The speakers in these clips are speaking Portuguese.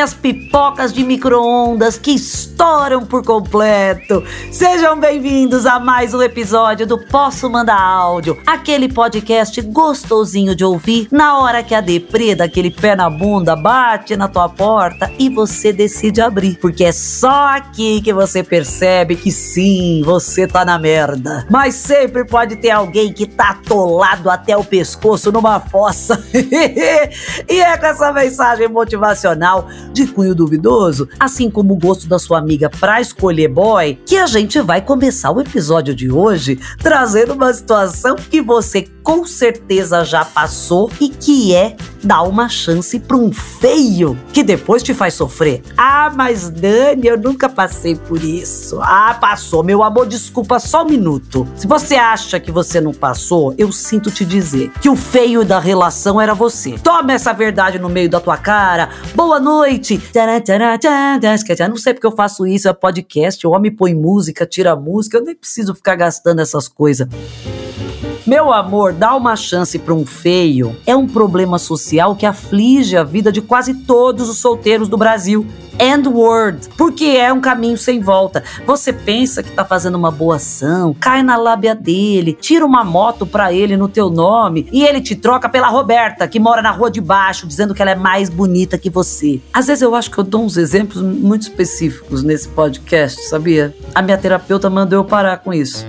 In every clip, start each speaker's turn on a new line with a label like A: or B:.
A: minhas pipocas de micro-ondas que estouram por completo. Sejam bem-vindos a mais um episódio do Posso Mandar Áudio, aquele podcast gostosinho de ouvir na hora que a deprê daquele pé na bunda bate na tua porta e você decide abrir, porque é só aqui que você percebe que sim, você tá na merda. Mas sempre pode ter alguém que tá atolado até o pescoço numa fossa. e é com essa mensagem motivacional de cunho duvidoso, assim como o gosto da sua amiga pra escolher boy, que a gente vai começar o episódio de hoje trazendo uma situação que você com certeza já passou e que é dar uma chance para um feio que depois te faz sofrer. Ah, mas Dani, eu nunca passei por isso. Ah, passou, meu amor, desculpa só um minuto. Se você acha que você não passou, eu sinto te dizer que o feio da relação era você. Toma essa verdade no meio da tua cara. Boa noite. Não sei porque eu faço isso, é podcast, o homem põe música, tira música, eu nem preciso ficar gastando essas coisas. Meu amor, dar uma chance para um feio é um problema social que aflige a vida de quase todos os solteiros do Brasil. And word, porque é um caminho sem volta. Você pensa que tá fazendo uma boa ação, cai na lábia dele, tira uma moto pra ele no teu nome e ele te troca pela Roberta, que mora na rua de baixo, dizendo que ela é mais bonita que você. Às vezes eu acho que eu dou uns exemplos muito específicos nesse podcast, sabia? A minha terapeuta mandou eu parar com isso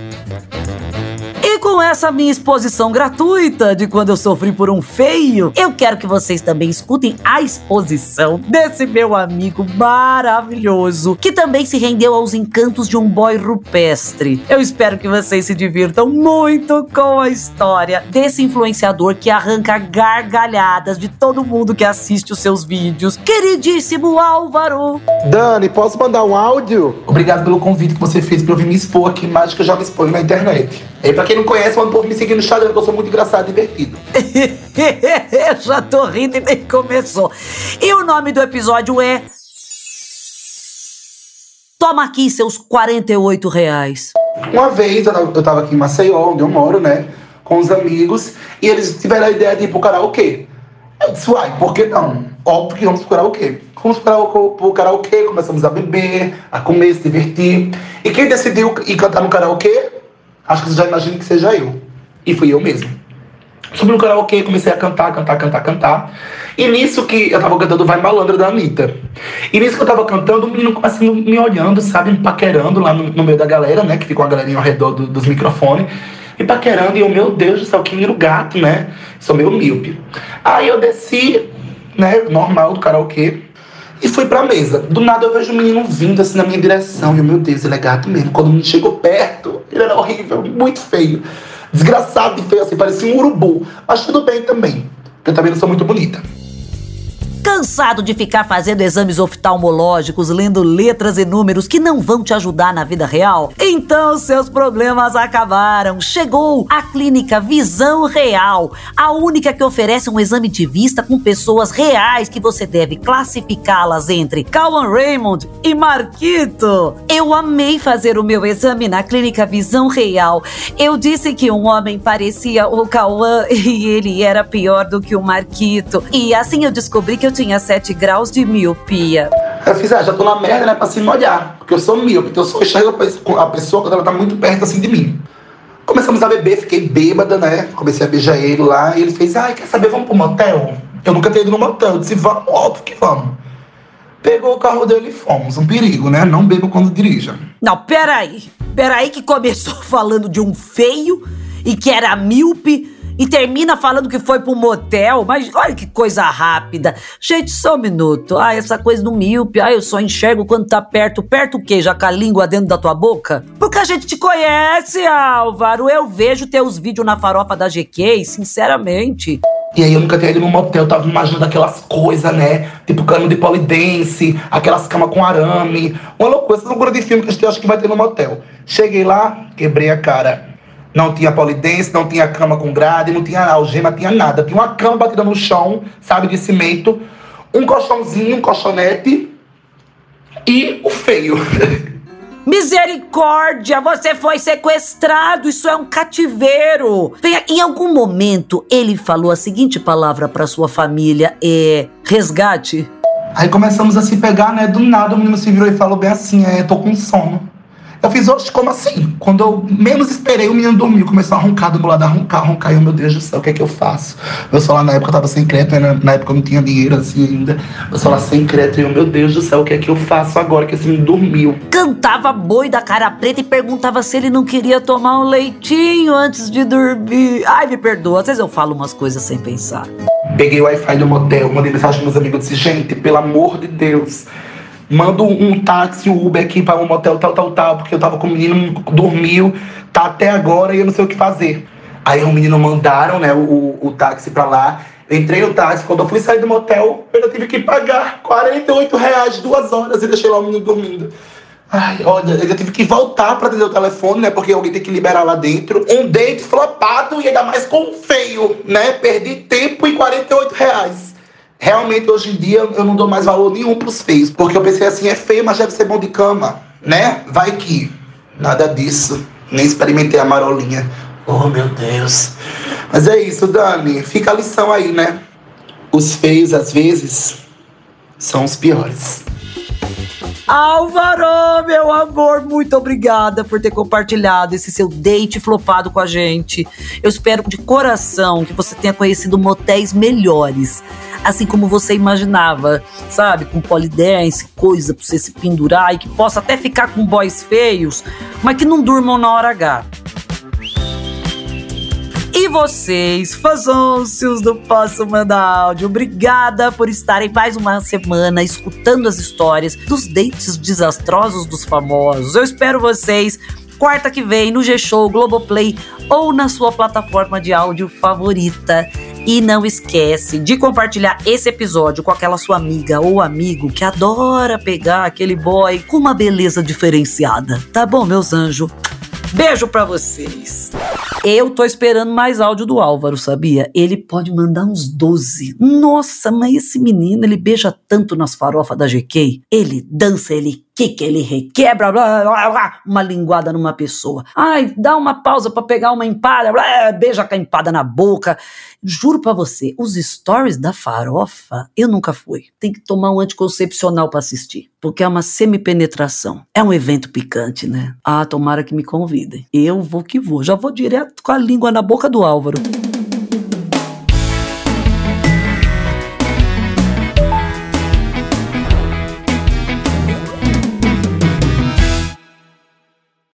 A: com essa minha exposição gratuita de quando eu sofri por um feio, eu quero que vocês também escutem a exposição desse meu amigo maravilhoso, que também se rendeu aos encantos de um boy rupestre. Eu espero que vocês se divirtam muito com a história desse influenciador que arranca gargalhadas de todo mundo que assiste os seus vídeos. Queridíssimo Álvaro!
B: Dani, posso mandar um áudio? Obrigado pelo convite que você fez para eu vir me expor aqui, mais que eu já me exponho na internet. E pra quem não conhece, manda o povo me seguir no Instagram, que eu sou muito engraçado e divertido.
A: eu já tô rindo e nem começou. E o nome do episódio é. Toma aqui seus 48 reais.
B: Uma vez eu tava aqui em Maceió, onde eu moro, né? Com os amigos, e eles tiveram a ideia de ir pro karaokê. Eu disse, uai, por que não? Óbvio que vamos pro karaokê. Fomos para o karaokê, começamos a beber, a comer, se divertir. E quem decidiu ir cantar no karaokê? Acho que você já imagina que seja eu. E fui eu mesmo. Subi no karaokê, comecei a cantar, cantar, cantar, cantar. E nisso que eu tava cantando Vai Malandra da Anitta. E nisso que eu tava cantando, o menino assim, me olhando, sabe, me paquerando lá no, no meio da galera, né? Que ficou a galerinha ao redor do, dos microfones. Me paquerando, e eu, meu Deus do céu, que miro gato, né? Sou meio míope. Aí eu desci, né, normal do karaokê. E fui pra mesa. Do nada eu vejo o menino vindo assim na minha direção. E eu, meu Deus, ele é gato mesmo. Quando o menino chegou perto, ele era horrível, muito feio. Desgraçado e feio, assim, parecia um urubu. Mas tudo bem também, porque eu também não sou muito bonita.
A: Cansado de ficar fazendo exames oftalmológicos, lendo letras e números que não vão te ajudar na vida real? Então seus problemas acabaram. Chegou a clínica Visão Real, a única que oferece um exame de vista com pessoas reais que você deve classificá-las entre Calvin Raymond e Marquito. Eu amei fazer o meu exame na clínica Visão Real. Eu disse que um homem parecia o Cauã e ele era pior do que o Marquito. E assim eu descobri que eu eu tinha 7 graus de miopia.
B: Eu fiz, ah, já tô na merda, né, pra se molhar. Porque eu sou míope, então eu só enxergo a pessoa quando ela tá muito perto assim de mim. Começamos a beber, fiquei bêbada, né? Comecei a beijar ele lá e ele fez, ai, quer saber, vamos pro motel? Eu nunca tinha ido no motel. Eu disse, vamos, óbvio que vamos. Pegou o carro dele e fomos. Um perigo, né? Não beba quando dirija.
A: Não, peraí. Peraí que começou falando de um feio e que era míope e termina falando que foi pro motel. Mas olha que coisa rápida. Gente, só um minuto. Ah, essa coisa do míope. Ah, eu só enxergo quando tá perto. Perto o quê? Já com a língua dentro da tua boca? Porque a gente te conhece, Álvaro. Eu vejo teus vídeos na farofa da GQ, sinceramente.
B: E aí eu nunca tinha ido num motel, eu tava imaginando aquelas coisas, né? Tipo cano de polidense, aquelas camas com arame. Uma loucura, essa loucura de filme que a gente acha que vai ter no motel. Cheguei lá, quebrei a cara. Não tinha polidense, não tinha cama com grade, não tinha algema, tinha nada. Tinha uma cama batida no chão, sabe, de cimento, um colchãozinho, um colchonete e o feio.
A: Misericórdia, você foi sequestrado, isso é um cativeiro. Venha, em algum momento ele falou a seguinte palavra para sua família, é resgate.
B: Aí começamos a se pegar, né? Do nada o menino se virou e falou bem assim: é, tô com sono. Eu fiz, oxe, como assim? Quando eu menos esperei, o menino dormiu, começou a roncar do meu lado, a roncar, roncar. E eu, meu Deus do céu, o que é que eu faço? Meu celular na época tava sem crédito, né? na época eu não tinha dinheiro assim ainda. Meu celular sem crédito, e eu, meu Deus do céu, o que é que eu faço agora que esse menino dormiu?
A: Cantava boi da cara preta e perguntava se ele não queria tomar um leitinho antes de dormir. Ai, me perdoa, às vezes eu falo umas coisas sem pensar.
B: Peguei o Wi-Fi do motel, mandei mensagem pros meus amigos, disse, gente, pelo amor de Deus manda um táxi, um Uber aqui para um motel tal, tal, tal, porque eu tava com o menino, dormiu, tá até agora e eu não sei o que fazer. Aí o menino mandaram, né, o, o táxi pra lá. Eu entrei no táxi, quando eu fui sair do motel, eu já tive que pagar 48 reais duas horas e deixei lá o menino dormindo. Ai, olha, eu já tive que voltar pra atender o telefone, né? Porque alguém tem que liberar lá dentro. Um date flopado e ainda mais com feio, né? Perdi tempo e 48 reais. Realmente, hoje em dia, eu não dou mais valor nenhum pros feios. Porque eu pensei assim, é feio, mas deve ser bom de cama, né? Vai que. Nada disso. Nem experimentei a marolinha. Oh, meu Deus. Mas é isso, Dani. Fica a lição aí, né? Os feios, às vezes, são os piores.
A: Álvaro, meu amor, muito obrigada por ter compartilhado esse seu date flopado com a gente. Eu espero de coração que você tenha conhecido motéis melhores assim como você imaginava, sabe? Com polidense, coisa pra você se pendurar e que possa até ficar com boys feios, mas que não durmam na hora H. E vocês, fãzôncios do Posso Mandar Áudio, obrigada por estarem mais uma semana escutando as histórias dos dates desastrosos dos famosos. Eu espero vocês quarta que vem no G-Show, Globoplay ou na sua plataforma de áudio favorita. E não esquece de compartilhar esse episódio com aquela sua amiga ou amigo que adora pegar aquele boy com uma beleza diferenciada. Tá bom, meus anjos? Beijo para vocês. Eu tô esperando mais áudio do Álvaro, sabia? Ele pode mandar uns 12. Nossa, mas esse menino, ele beija tanto nas farofas da GK. Ele dança, ele quica, ele requebra, blá, blá, blá, uma linguada numa pessoa. Ai, dá uma pausa para pegar uma empada, blá, beija com a empada na boca. Juro para você, os stories da farofa, eu nunca fui. Tem que tomar um anticoncepcional para assistir, porque é uma semi-penetração. É um evento picante, né? Ah, tomara que me convidem. Eu vou que vou. Já vou direto com a língua na boca do Álvaro.